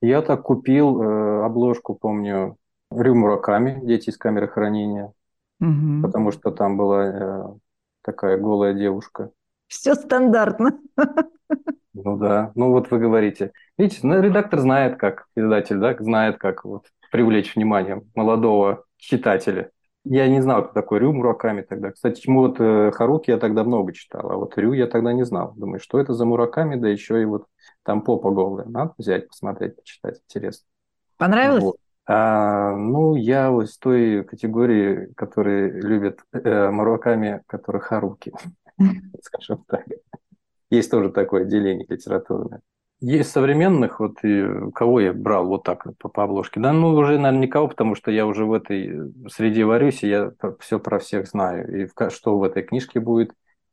Я так купил э, обложку, помню, Рю Мураками, «Дети из камеры хранения», угу. потому что там была э, такая голая девушка. Все стандартно. Ну да, ну вот вы говорите. Видите, ну, редактор знает, как, издатель, да, знает, как вот, привлечь внимание молодого читателя. Я не знал, кто такой Рю Мураками тогда. Кстати, вот э, Харуки я тогда много читал, а вот Рю я тогда не знал. Думаю, что это за Мураками, да еще и вот там попа голая. Надо взять, посмотреть, почитать, интересно. Понравилось? Вот. А, ну, я вот из той категории, которые любят э, Мураками, которые Харуки, *laughs* скажем так. Есть тоже такое деление литературное. Есть современных, вот и кого я брал вот так по, по обложке. Да, ну уже, наверное, никого, потому что я уже в этой среде варюсь, и я все про всех знаю. И в, что в этой книжке будет.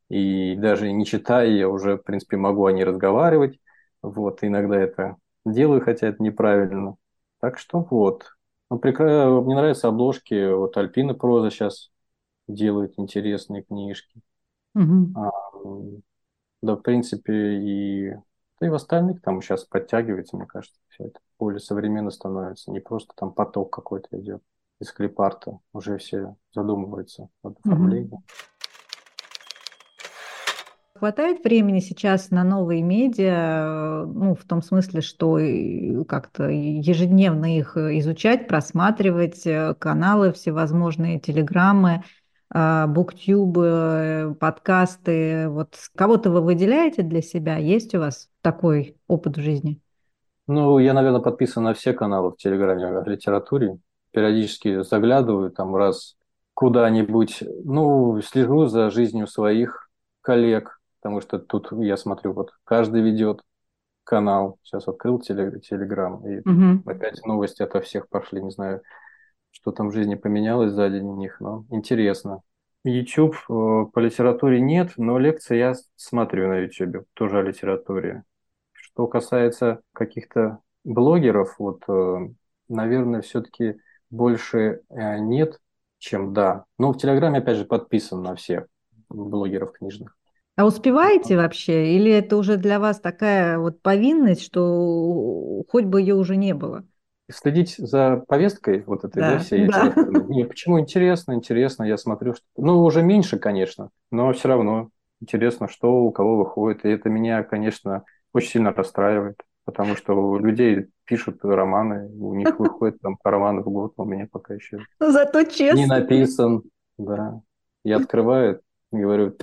И даже не читая, я уже, в принципе, могу о ней разговаривать. Вот, иногда это делаю, хотя это неправильно. Так что вот. Ну, прекра... Мне нравятся обложки. Вот Альпина Проза сейчас делает интересные книжки. Угу. А, да, в принципе, и да и в остальных там сейчас подтягивается, мне кажется, все это более современно становится. Не просто там поток какой-то идет из клипарта. Уже все задумываются над оформлением. Угу. Хватает времени сейчас на новые медиа, ну, в том смысле, что как-то ежедневно их изучать, просматривать, э, каналы всевозможные, телеграммы, а, буктюбы, подкасты. Вот кого-то вы выделяете для себя? Есть у вас такой опыт в жизни? Ну, я, наверное, подписан на все каналы в Телеграме о литературе. Периодически заглядываю там раз куда-нибудь. Ну, слежу за жизнью своих коллег, потому что тут я смотрю, вот каждый ведет канал. Сейчас открыл Телеграм, и угу. опять новости ото всех пошли. Не знаю, что там в жизни поменялось за день у них, но интересно. YouTube э, по литературе нет, но лекции я смотрю на YouTube, тоже о литературе. Что касается каких-то блогеров, вот, э, наверное, все-таки больше э, нет, чем да. Но в Телеграме, опять же, подписан на всех блогеров книжных. А успеваете вообще? Или это уже для вас такая вот повинность, что хоть бы ее уже не было? следить за повесткой вот этой, да, да всей да. Не, почему интересно, интересно, я смотрю, что... Ну, уже меньше, конечно, но все равно интересно, что у кого выходит, и это меня, конечно, очень сильно расстраивает, потому что у людей пишут романы, у них *laughs* выходит там по роману в год, у меня пока еще Зато честно. не написан, да. Я открываю, говорю,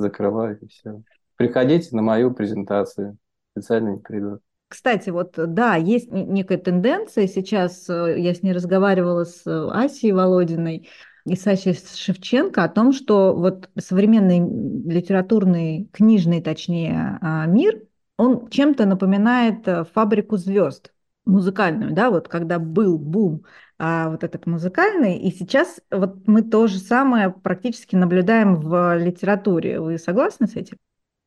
закрываю, и все. Приходите на мою презентацию, специально не придут. Кстати, вот да, есть некая тенденция. Сейчас э, я с ней разговаривала с э, Асей Володиной и Сашей Шевченко о том, что вот современный литературный, книжный, точнее, а, мир, он чем-то напоминает э, фабрику звезд музыкальную, да, вот когда был бум а, вот этот музыкальный, и сейчас вот мы то же самое практически наблюдаем в литературе. Вы согласны с этим?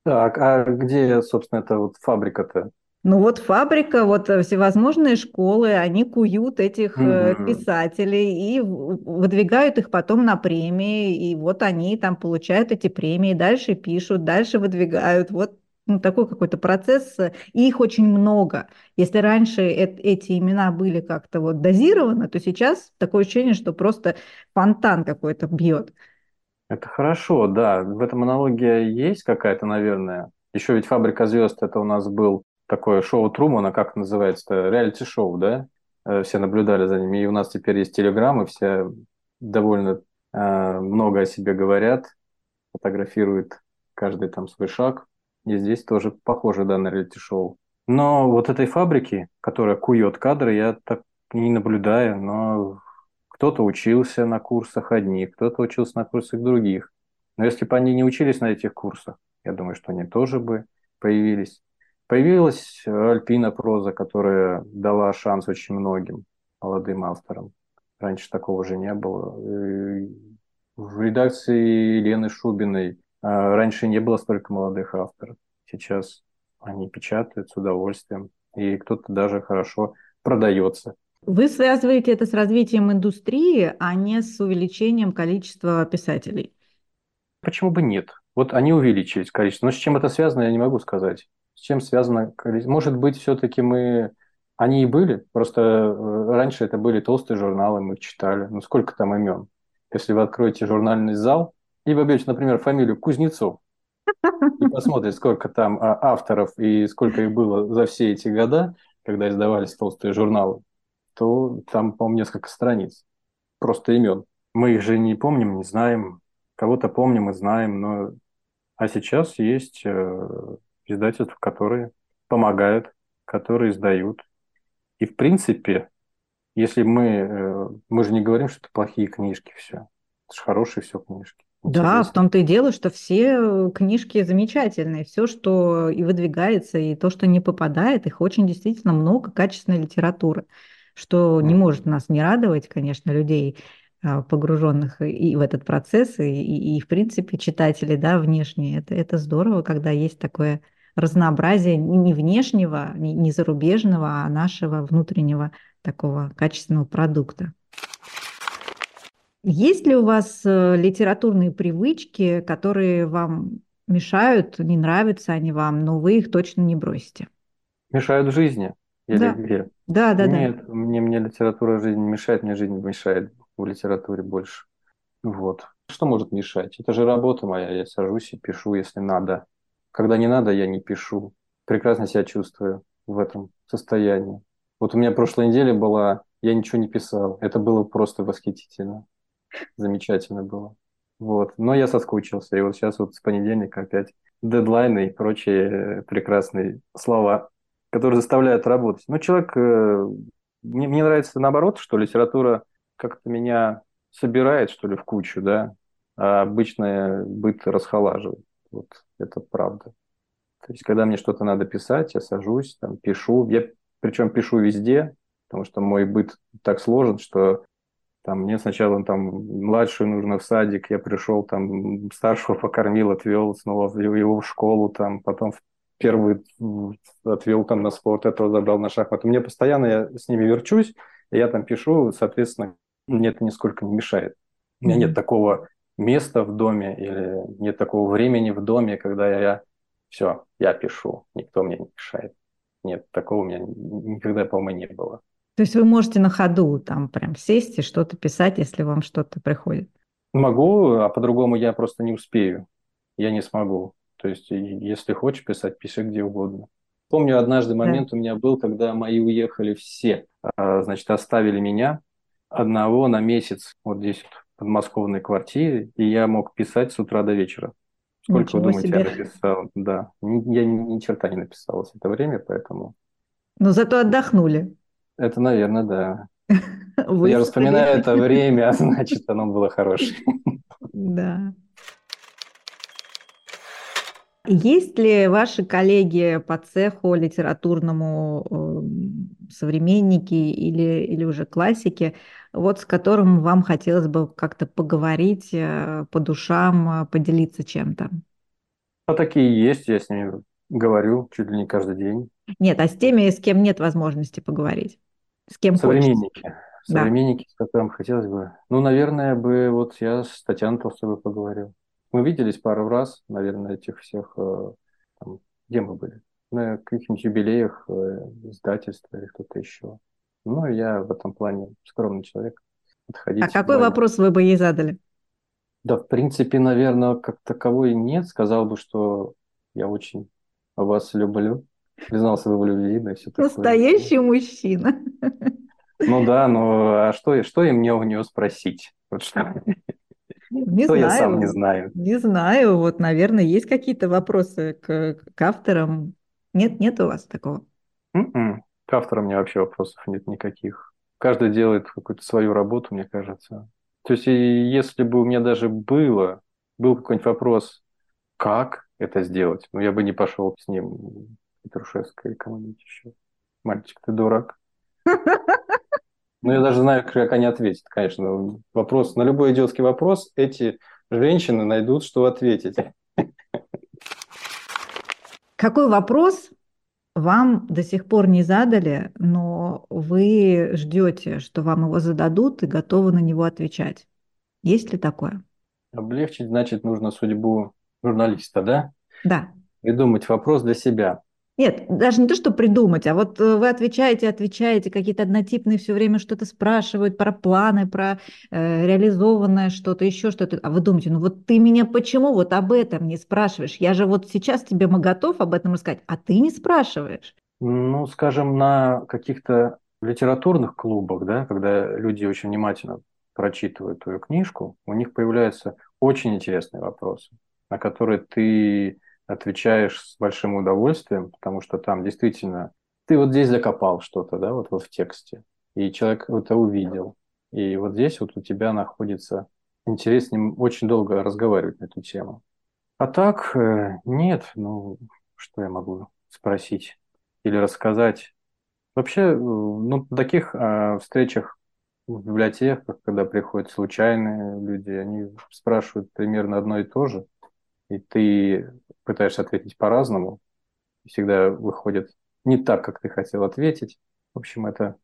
Так, а где, собственно, эта вот фабрика-то? Ну вот фабрика, вот всевозможные школы, они куют этих mm-hmm. писателей и выдвигают их потом на премии, и вот они там получают эти премии, дальше пишут, дальше выдвигают. Вот ну, такой какой-то процесс, и их очень много. Если раньше э- эти имена были как-то вот дозированы, то сейчас такое ощущение, что просто фонтан какой-то бьет. Это хорошо, да. В этом аналогия есть какая-то, наверное. Еще ведь «Фабрика звезд» это у нас был такое шоу Трумана, как называется, реалити-шоу, да? Э, все наблюдали за ними. И у нас теперь есть телеграммы, все довольно э, много о себе говорят, фотографируют каждый там свой шаг. И здесь тоже похоже, да, на реалити-шоу. Но вот этой фабрики, которая кует кадры, я так не наблюдаю, но кто-то учился на курсах одних, кто-то учился на курсах других. Но если бы они не учились на этих курсах, я думаю, что они тоже бы появились. Появилась Альпина проза, которая дала шанс очень многим молодым авторам. Раньше такого уже не было. В редакции Лены Шубиной раньше не было столько молодых авторов. Сейчас они печатают с удовольствием, и кто-то даже хорошо продается. Вы связываете это с развитием индустрии, а не с увеличением количества писателей? Почему бы нет? Вот они увеличились количество. Но с чем это связано, я не могу сказать. С чем связано количество? Может быть, все-таки мы... Они и были, просто э, раньше это были толстые журналы, мы их читали. Ну, сколько там имен? Если вы откроете журнальный зал и вобьете, например, фамилию Кузнецов, и *laughs* посмотрите, сколько там а, авторов и сколько их было за все эти года, когда издавались толстые журналы, то там, по-моему, несколько страниц, просто имен. Мы их же не помним, не знаем, кого-то помним и знаем, но... А сейчас есть э, издательства, которые помогают, которые издают. И, в принципе, если мы... Э, мы же не говорим, что это плохие книжки все. Это же хорошие все книжки. Да, в том-то и дело, что все книжки замечательные, все, что и выдвигается, и то, что не попадает, их очень действительно много качественной литературы, что не может нас не радовать, конечно, людей, а, погруженных и в этот процесс, и, и, и в принципе читателей, да, внешние. Это, это здорово, когда есть такое разнообразие не внешнего, не зарубежного, а нашего внутреннего такого качественного продукта. Есть ли у вас э, литературные привычки, которые вам мешают, не нравятся они вам, но вы их точно не бросите? Мешают в жизни или да. где? Да, да, Нет, да. Мне, мне литература в жизни мешает, мне жизнь мешает в литературе больше. Вот. Что может мешать? Это же работа моя, я сажусь и пишу, если надо. Когда не надо, я не пишу. Прекрасно себя чувствую в этом состоянии. Вот у меня прошлой неделе была, я ничего не писал. Это было просто восхитительно замечательно было. Вот. Но я соскучился, и вот сейчас вот с понедельника опять дедлайны и прочие прекрасные слова, которые заставляют работать. Но человек, э, мне, мне нравится наоборот, что литература как-то меня собирает, что ли, в кучу, да, а обычно быт расхолаживает. Вот это правда. То есть, когда мне что-то надо писать, я сажусь, там, пишу. Я причем пишу везде, потому что мой быт так сложен, что там мне сначала там младшую нужно в садик, я пришел там старшего покормил, отвел снова его в школу, там потом в первый отвел там на спорт, этого забрал на шахматы. Мне постоянно я с ними верчусь, и я там пишу, соответственно, мне это нисколько не мешает. У меня нет такого места в доме или нет такого времени в доме, когда я, я все, я пишу, никто мне не мешает. Нет, такого у меня никогда, по-моему, не было. То есть вы можете на ходу там прям сесть и что-то писать, если вам что-то приходит? Могу, а по-другому я просто не успею. Я не смогу. То есть, если хочешь писать, пиши где угодно. Помню, однажды момент да. у меня был, когда мои уехали все. А, значит, оставили меня одного на месяц вот здесь в подмосковной квартире, и я мог писать с утра до вечера. Сколько, Ничего вы думаете, себе. я написал? Да, я ни, ни черта не написал в это время, поэтому... Но зато отдохнули. Это, наверное, да. *laughs* Вы Я вспоминаю это время, а *laughs* значит, оно было хорошее. Да. Есть ли ваши коллеги по цеху литературному, э, современники или, или уже классики, вот с которым вам хотелось бы как-то поговорить э, по душам, э, поделиться чем-то? А такие есть, я с ними говорю чуть ли не каждый день. Нет, а с теми, с кем нет возможности поговорить? С кем Современники. Хочется? Современники, да. с которым хотелось бы. Ну, наверное, бы вот я с Татьяной Толстовой поговорил. Мы виделись пару раз, наверное, этих всех, э, там, где мы были? На каких-нибудь юбилеях э, издательства или кто-то еще. Ну, я в этом плане скромный человек. Подходить а какой вопрос вы бы ей задали? Да, в принципе, наверное, как таковой нет. Сказал бы, что я очень вас люблю, признался бы в любви, да, все такое. Настоящий мужчина. Ну да, но а что, что им мне у нее спросить? Вот что? Не Что я знаю. сам не знаю. Не знаю. Вот, наверное, есть какие-то вопросы к, к авторам. Нет, нет у вас такого? М-м. К авторам у меня вообще вопросов нет никаких. Каждый делает какую-то свою работу, мне кажется. То есть, если бы у меня даже было, был какой-нибудь вопрос, как это сделать, ну, я бы не пошел с ним Петрушевской или кому-нибудь еще. Мальчик, ты дурак. Ну, я даже знаю, как они ответят, конечно. Вопрос, на любой идиотский вопрос эти женщины найдут, что ответить. Какой вопрос вам до сих пор не задали, но вы ждете, что вам его зададут и готовы на него отвечать? Есть ли такое? Облегчить, значит, нужно судьбу журналиста, да? Да. Придумать вопрос для себя. Нет, даже не то, что придумать, а вот э, вы отвечаете, отвечаете, какие-то однотипные все время что-то спрашивают про планы, про э, реализованное что-то, еще что-то. А вы думаете, ну вот ты меня почему вот об этом не спрашиваешь? Я же вот сейчас тебе готов об этом рассказать, а ты не спрашиваешь. Ну, скажем, на каких-то литературных клубах, да, когда люди очень внимательно прочитывают твою книжку, у них появляются очень интересные вопросы, на которые ты отвечаешь с большим удовольствием, потому что там действительно ты вот здесь закопал что-то, да, вот, вот в тексте, и человек это увидел. И вот здесь вот у тебя находится интерес с ним очень долго разговаривать на эту тему. А так, э, нет, ну, что я могу спросить или рассказать? Вообще, э, ну, на таких э, встречах в библиотеках, когда приходят случайные люди, они спрашивают примерно одно и то же, и ты пытаешься ответить по-разному, всегда выходит не так, как ты хотел ответить. В общем, это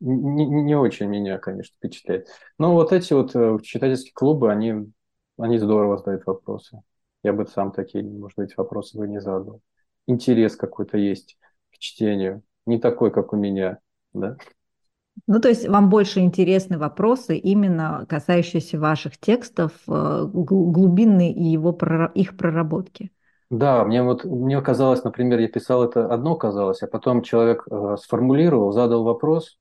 не, не очень меня, конечно, впечатляет. Но вот эти вот э, читательские клубы, они, они здорово задают вопросы. Я бы сам такие, может быть, вопросы бы не задал. Интерес какой-то есть к чтению. Не такой, как у меня, да? Ну, то есть вам больше интересны вопросы, именно касающиеся ваших текстов, э, глубинной и его, их проработки. Да, мне вот мне казалось, например, я писал это одно казалось, а потом человек э, сформулировал, задал вопрос,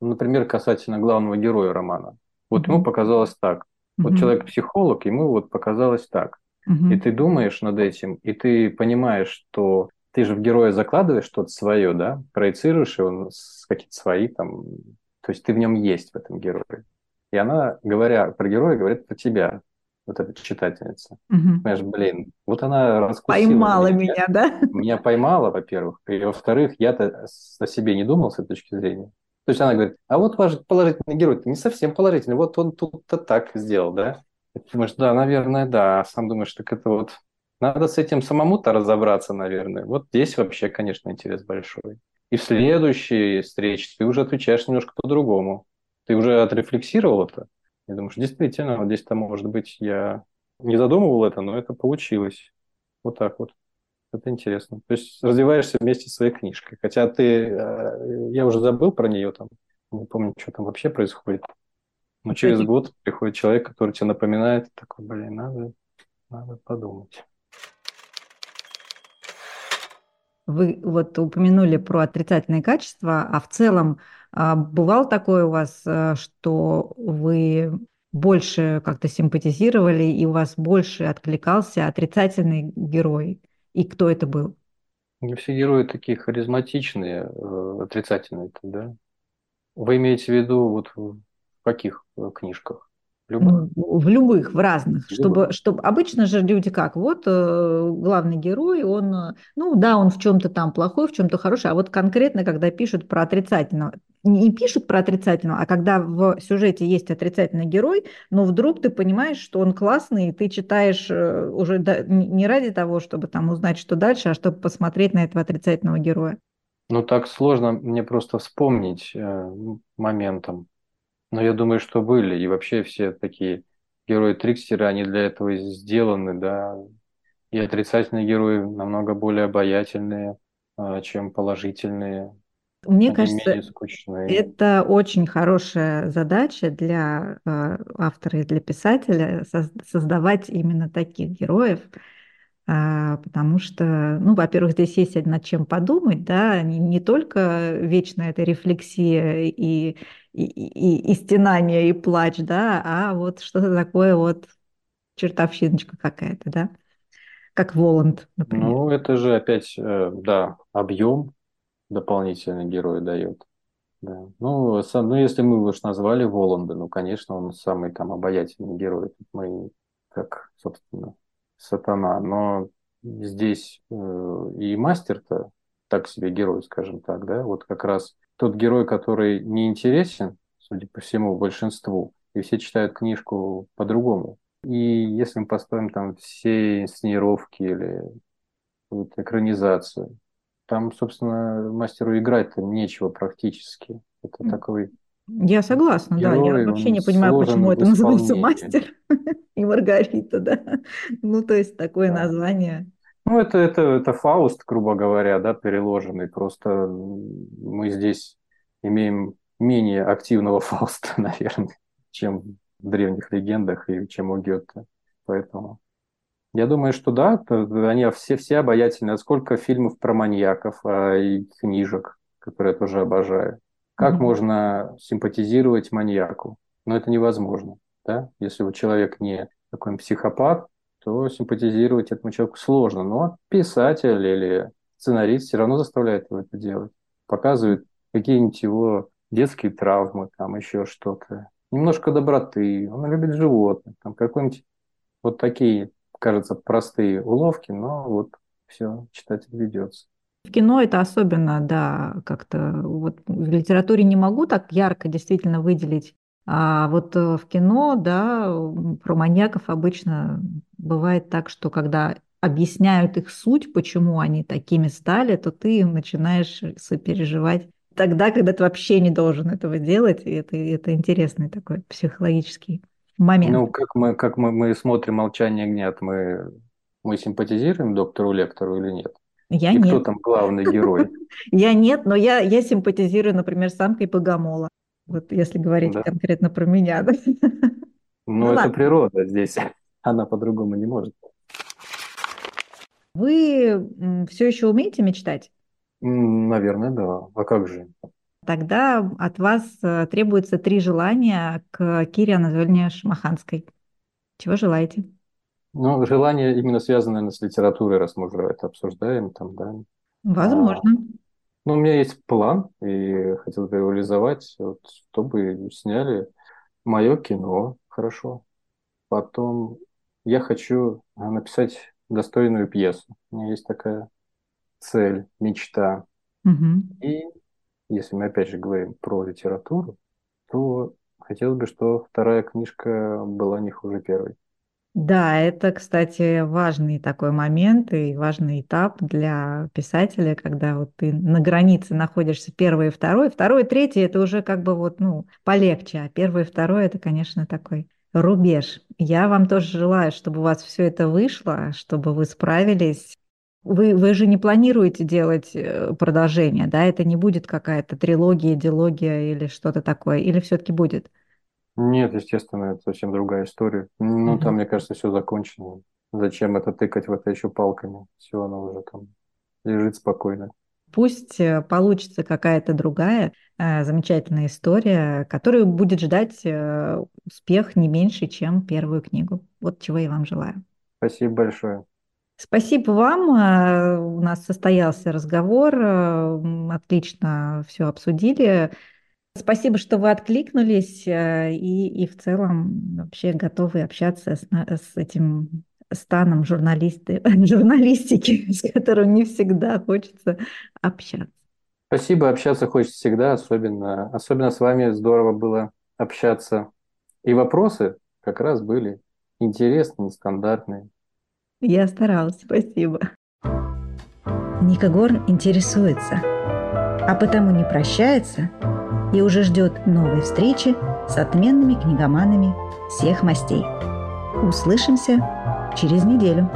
например, касательно главного героя романа. Вот mm-hmm. ему показалось так. Вот mm-hmm. человек психолог, ему вот показалось так. Mm-hmm. И ты думаешь над этим, и ты понимаешь, что ты же в героя закладываешь что-то свое, да, проецируешь его с какие-то свои там, то есть ты в нем есть в этом герое. И она, говоря про героя, говорит про тебя вот эта читательница. Угу. Понимаешь, блин, вот она раскусила Поймала меня, меня да? Меня поймала, во-первых. И во-вторых, я-то о себе не думал с этой точки зрения. То есть она говорит, а вот ваш положительный герой не совсем положительный, вот он тут-то так сделал, да? И ты думаешь, да, наверное, да. А сам думаешь, так это вот... Надо с этим самому-то разобраться, наверное. Вот здесь вообще, конечно, интерес большой. И в следующей встрече ты уже отвечаешь немножко по-другому. Ты уже отрефлексировал это. Я думаю, что действительно, вот здесь-то, может быть, я не задумывал это, но это получилось. Вот так вот. Это интересно. То есть развиваешься вместе с своей книжкой. Хотя ты, э, я уже забыл про нее там, не помню, что там вообще происходит. Но через год приходит человек, который тебе напоминает, такой, блин, надо, надо подумать. Вы вот упомянули про отрицательные качества, а в целом а, бывало такое у вас, э, что вы больше как-то симпатизировали и у вас больше откликался отрицательный герой? И кто это был? Не все герои такие харизматичные, э, отрицательные, да? Вы имеете в виду вот в каких э, книжках? Любых? Ну, в любых, в разных. Любых. Чтобы, чтобы обычно же люди как, вот э, главный герой, он, э, ну да, он в чем-то там плохой, в чем-то хороший, а вот конкретно, когда пишут про отрицательного, не пишут про отрицательного, а когда в сюжете есть отрицательный герой, но вдруг ты понимаешь, что он классный, и ты читаешь э, уже не ради того, чтобы там узнать, что дальше, а чтобы посмотреть на этого отрицательного героя. Ну так сложно мне просто вспомнить э, моментом. Но я думаю, что были. И вообще все такие герои-трикстеры, они для этого сделаны, да. И отрицательные герои намного более обаятельные, а, чем положительные. Мне они кажется, это очень хорошая задача для а, автора и для писателя создавать именно таких героев, потому что, ну, во-первых, здесь есть над чем подумать, да, не, не только вечная эта рефлексия и, и, и, и стенание, и плач, да, а вот что-то такое вот чертовщиночка какая-то, да, как Воланд, например. Ну, это же опять, э, да, объем дополнительный герой дает. Да. Ну, сам, ну, если мы уж назвали Воланда, ну, конечно, он самый там обаятельный герой. Мы, как, собственно, сатана. Но здесь э, и мастер-то так себе герой, скажем так, да, вот как раз тот герой, который не интересен, судя по всему, большинству, и все читают книжку по-другому. И если мы поставим там все инсценировки или какую-то экранизацию, там, собственно, мастеру играть-то нечего практически. Это такой я согласна, да. Я вообще не понимаю, почему это называется мастер *laughs* и Маргарита, да. Ну, то есть такое да. название. Ну, это, это, это Фауст, грубо говоря, да, переложенный. Просто мы здесь имеем менее активного *laughs* Фауста, наверное, чем в древних легендах и чем у Гёте. Поэтому я думаю, что да, они все, все обаятельны. А сколько фильмов про маньяков а, и книжек, которые я тоже обожаю. Как mm-hmm. можно симпатизировать маньяку? Но это невозможно. Да? Если вот человек не такой психопат, то симпатизировать этому человеку сложно. Но писатель или сценарист все равно заставляет его это делать. Показывает какие-нибудь его детские травмы, там еще что-то. Немножко доброты, он любит животных, там какой-нибудь вот такие, кажется, простые уловки, но вот все, читатель ведется. В кино это особенно, да, как-то вот в литературе не могу так ярко действительно выделить а вот э, в кино, да, про маньяков обычно бывает так, что когда объясняют их суть, почему они такими стали, то ты начинаешь сопереживать тогда, когда ты вообще не должен этого делать. И это, это интересный такой психологический момент. Ну, как мы, как мы, мы смотрим «Молчание гнят», мы, мы симпатизируем доктору Лектору или нет? Я и нет. кто там главный герой? *laughs* Я нет, но я, я симпатизирую, например, самкой Богомола. Вот если говорить да. конкретно про меня. Да? *laughs* Ну, ну это ладно. природа здесь. *laughs* Она по-другому не может. Вы все еще умеете мечтать? Наверное, да. А как же? Тогда от вас э, требуется три желания к Кире Анатольевне Шмаханской. Чего желаете? Ну, желание именно связано наверное, с литературой, раз мы уже это обсуждаем, там, да. Возможно. А, ну, у меня есть план, и хотел бы его реализовать, вот, чтобы сняли мое кино, хорошо. Потом я хочу написать достойную пьесу. У меня есть такая цель, мечта. Угу. И если мы опять же говорим про литературу, то хотелось бы, что вторая книжка была не хуже первой. Да, это, кстати, важный такой момент и важный этап для писателя, когда вот ты на границе находишься первый и второй. И третий – это уже как бы вот, ну, полегче, а первый и второй – это, конечно, такой рубеж. Я вам тоже желаю, чтобы у вас все это вышло, чтобы вы справились. Вы, вы же не планируете делать э, продолжение, да? Это не будет какая-то трилогия, дилогия или что-то такое? Или все-таки будет? Нет, естественно, это совсем другая история. Ну, там, мне кажется, все закончено. Зачем это тыкать в это еще палками? Все, оно уже там лежит спокойно. Пусть э, получится какая-то другая э, замечательная история, которая будет ждать э, успех не меньше, чем первую книгу. Вот чего я вам желаю. Спасибо большое. Спасибо вам. У нас состоялся разговор. Отлично все обсудили. Спасибо, что вы откликнулись э, и, и в целом вообще готовы общаться с, с этим станом журналисты, *laughs* журналистики, *laughs* с которым не всегда хочется общаться. Спасибо, общаться хочется всегда, особенно, особенно с вами здорово было общаться. И вопросы как раз были интересные, нестандартные. Я старалась, спасибо. Ника Горн интересуется, а потому не прощается – и уже ждет новой встречи с отменными книгоманами всех мастей. Услышимся через неделю.